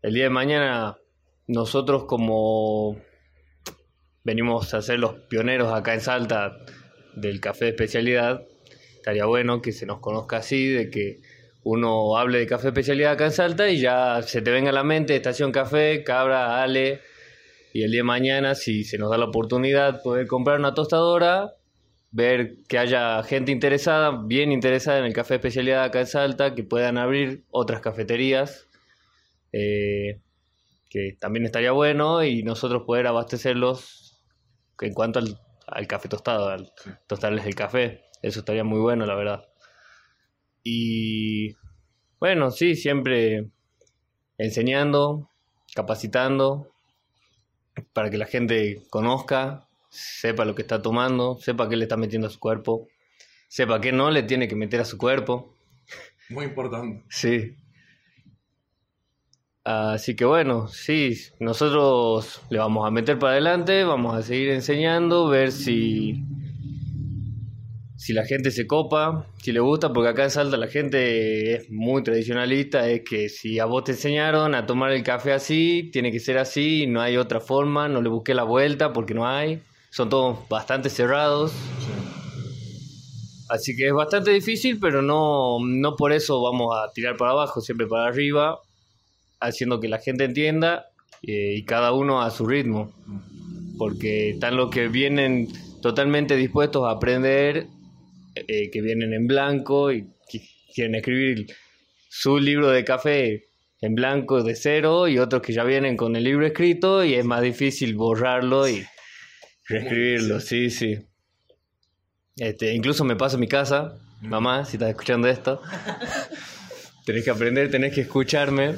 el día de mañana nosotros como venimos a ser los pioneros acá en Salta del café de especialidad, estaría bueno que se nos conozca así, de que uno hable de café de especialidad acá en Salta y ya se te venga a la mente Estación Café, Cabra, Ale, y el día de mañana, si se nos da la oportunidad, poder comprar una tostadora, ver que haya gente interesada, bien interesada en el café de especialidad acá en Salta, que puedan abrir otras cafeterías. Eh, que también estaría bueno y nosotros poder abastecerlos en cuanto al, café tostado, al tostarles el café. Eso estaría muy bueno, la verdad. Y bueno, sí, siempre enseñando, capacitando para que la gente conozca, sepa lo que está tomando, sepa qué le está metiendo a su cuerpo, sepa qué no le tiene que meter a su cuerpo. Muy importante. Sí. Así que bueno, sí, nosotros le vamos a meter para adelante, vamos a seguir enseñando, ver si si la gente se copa, si le gusta, porque acá en Salta la gente es muy tradicionalista, es que si a vos te enseñaron a tomar el café así, tiene que ser así, no hay otra forma, no le busqué la vuelta porque no hay, son todos bastante cerrados. Así que es bastante difícil, pero no, no por eso vamos a tirar para abajo, siempre para arriba, haciendo que la gente entienda eh, y cada uno a su ritmo. Porque están los que vienen totalmente dispuestos a aprender eh, que vienen en blanco y quieren escribir su libro de café en blanco de cero y otros que ya vienen con el libro escrito y es más difícil borrarlo y reescribirlo, sí, sí. Este, incluso me pasa en mi casa, mamá, si estás escuchando esto, tenés que aprender, tenés que escucharme,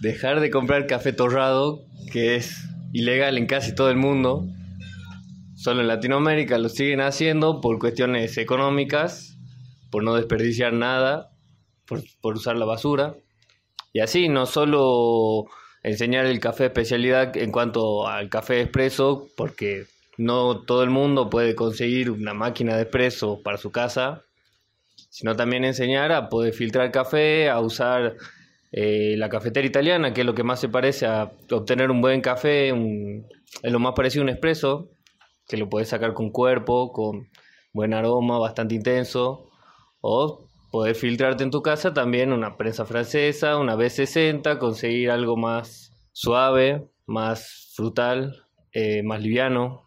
dejar de comprar café torrado, que es ilegal en casi todo el mundo, Solo en Latinoamérica lo siguen haciendo por cuestiones económicas, por no desperdiciar nada, por, usar la basura. Y así, no solo enseñar el café especialidad en cuanto al café expreso, porque no todo el mundo puede conseguir una máquina de expreso para su casa, sino también enseñar a poder filtrar café, a usar eh, la cafetera italiana, que es lo que más se parece a obtener un buen café, es lo más parecido a un expreso, que lo puedes sacar con cuerpo, con buen aroma, bastante intenso, o poder filtrarte en tu casa también una prensa francesa, una B60, conseguir algo más suave, más frutal, eh, más liviano.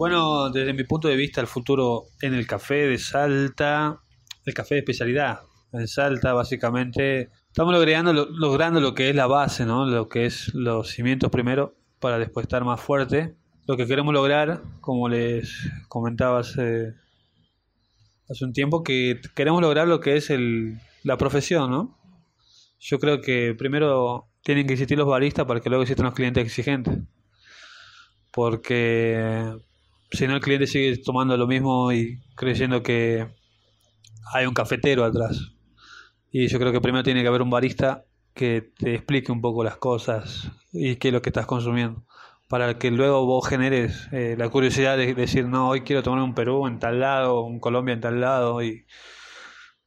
Bueno, desde mi punto de vista, el futuro en el café de Salta, el café de especialidad. En Salta, básicamente, estamos logrando, lo que es la base, ¿no? Lo que es los cimientos primero, para después estar más fuerte lo que queremos lograr, como les comentaba hace, hace un tiempo, que queremos lograr lo que es el, la profesión, ¿no? Yo creo que primero tienen que existir los baristas para que luego existan los clientes exigentes. Porque si no el cliente sigue tomando lo mismo y creyendo que hay un cafetero atrás. Y yo creo que primero tiene que haber un barista que te explique un poco las cosas y qué es lo que estás consumiendo para que luego vos generes eh, la curiosidad de decir, no, hoy quiero tomar un Perú en tal lado, un Colombia en tal lado, y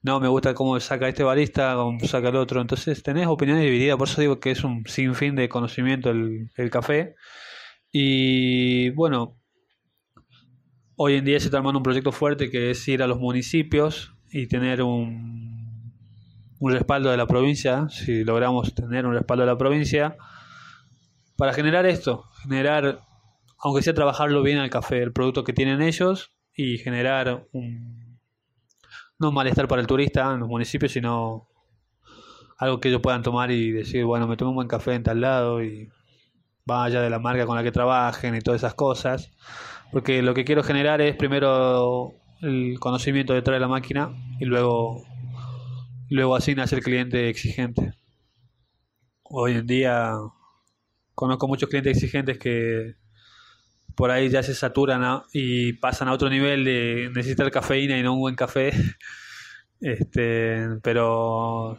no, me gusta cómo saca este barista, cómo saca el otro. Entonces tenés opiniones divididas, por eso digo que es un sinfín de conocimiento el, el café. Y bueno, hoy en día se está armando un proyecto fuerte que es ir a los municipios y tener un, un respaldo de la provincia, si logramos tener un respaldo de la provincia, para generar esto, generar, aunque sea trabajarlo bien al café, el producto que tienen ellos y generar un, no un malestar para el turista en los municipios, sino algo que ellos puedan tomar y decir, bueno, me tomo un buen café en tal lado y vaya de la marca con la que trabajen y todas esas cosas. Porque lo que quiero generar es primero el conocimiento detrás de la máquina y luego, luego así nace el cliente exigente. Hoy en día Conozco muchos clientes exigentes que por ahí ya se saturan y pasan a otro nivel de necesitar cafeína y no un buen café. Este, pero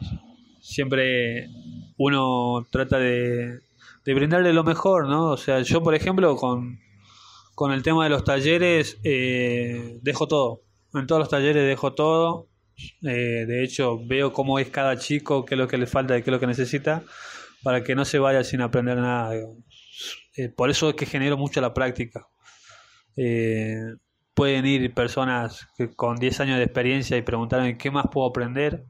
siempre uno trata de, de brindarle lo mejor, ¿no? O sea, yo por ejemplo con, con el tema de los talleres eh, dejo todo. En todos los talleres dejo todo. Eh, de hecho, veo cómo es cada chico, qué es lo que le falta y qué es lo que necesita para que no se vaya sin aprender nada. Eh, por eso es que genero mucho la práctica. Eh, pueden ir personas que con 10 años de experiencia y preguntarme qué más puedo aprender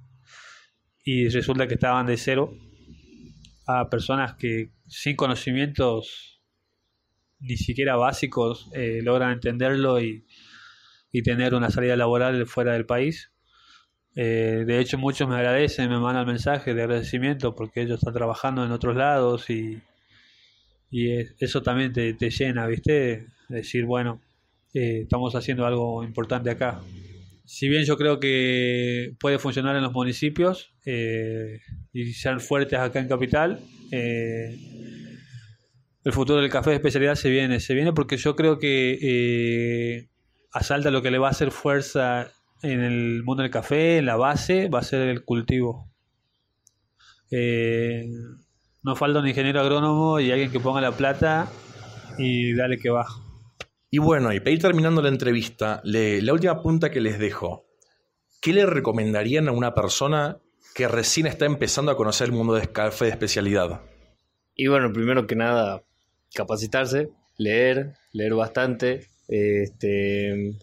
y resulta que estaban de cero a personas que sin conocimientos ni siquiera básicos eh, logran entenderlo y, y tener una salida laboral fuera del país eh, de hecho, muchos me agradecen, me mandan mensajes de agradecimiento porque ellos están trabajando en otros lados y, y eso también te, llena, ¿viste? Decir, bueno, eh, estamos haciendo algo importante acá. Si bien yo creo que puede funcionar en los municipios y ser fuertes acá en Capital, el futuro del café de especialidad se viene, se viene porque yo creo que eh, asalta lo que le va a hacer fuerza en el mundo del café, en la base, va a ser el cultivo. Eh, no falta un ingeniero agrónomo y alguien que ponga la plata y dale que baja. Y bueno, y para ir terminando la entrevista, la última punta que les dejo. ¿Qué le recomendarían a una persona que recién está empezando a conocer el mundo del café de especialidad? Y bueno, primero que nada, capacitarse, leer, leer bastante, este,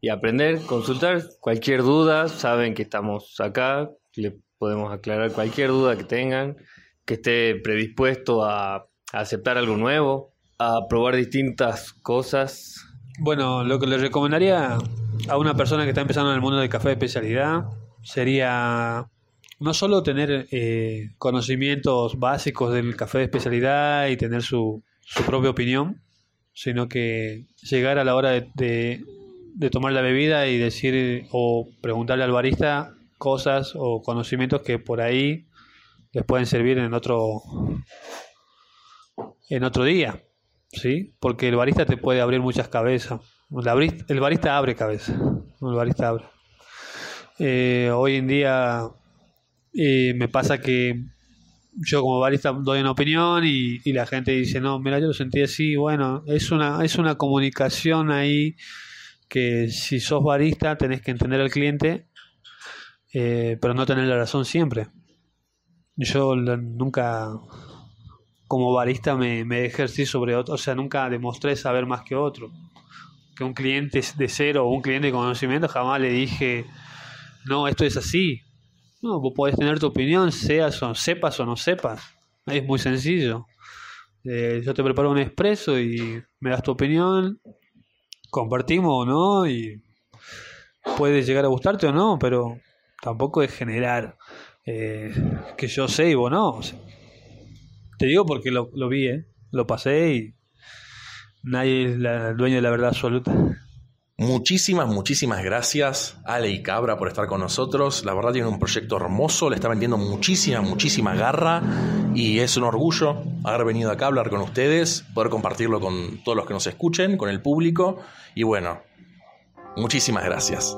y aprender, consultar cualquier duda, saben que estamos acá, le podemos aclarar cualquier duda que tengan, que esté predispuesto a, aceptar algo nuevo, a probar distintas cosas. Bueno, lo que le recomendaría a una persona que está empezando en el mundo del café de especialidad sería no solo tener eh, conocimientos básicos del café de especialidad y tener su, su propia opinión, sino que llegar a la hora de, de, tomar la bebida y decir o preguntarle al barista cosas o conocimientos que por ahí les pueden servir en otro en otro día, ¿sí? Porque el barista te puede abrir muchas cabezas. El barista, abre cabeza, el barista abre. Eh, hoy en día me pasa que yo como barista doy una opinión y, la gente dice, no, mira, yo lo sentí así, bueno, es una, es una comunicación ahí que si sos barista tenés que entender al cliente, eh, pero no tener la razón siempre. Yo nunca, como barista, me, me ejercí sobre otro, o sea, nunca demostré saber más que otro. Que un cliente de cero o un cliente de conocimiento jamás le dije, no, esto es así, no, vos podés tener tu opinión, seas o sepas o no sepas. Es muy sencillo. Eh, yo te preparo un expreso y me das tu opinión, compartimos o no, y puede llegar a gustarte o no, pero tampoco es generar eh, que yo sé y vos no. te digo porque lo, vi, ¿eh? lo pasé y nadie es el dueño de la verdad absoluta. Muchísimas, muchísimas gracias Ale y Cabra por estar con nosotros. La verdad tiene un proyecto hermoso, le está vendiendo muchísima, muchísima garra y es un orgullo haber venido acá a hablar con ustedes, poder compartirlo con todos los que nos escuchen, con el público y bueno, muchísimas gracias.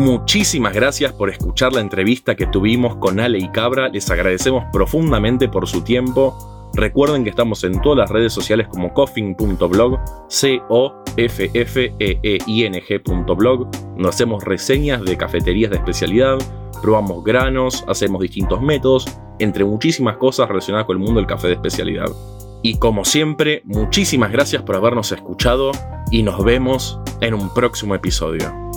Muchísimas gracias por escuchar la entrevista que tuvimos con Ale y Cabra. Les agradecemos profundamente por su tiempo. Recuerden que estamos en todas las redes sociales como coffin.blog, c o f f e e i n. Nos hacemos reseñas de cafeterías de especialidad, probamos granos, hacemos distintos métodos, entre muchísimas cosas relacionadas con el mundo del café de especialidad. Y como siempre, muchísimas gracias por habernos escuchado y nos vemos en un próximo episodio.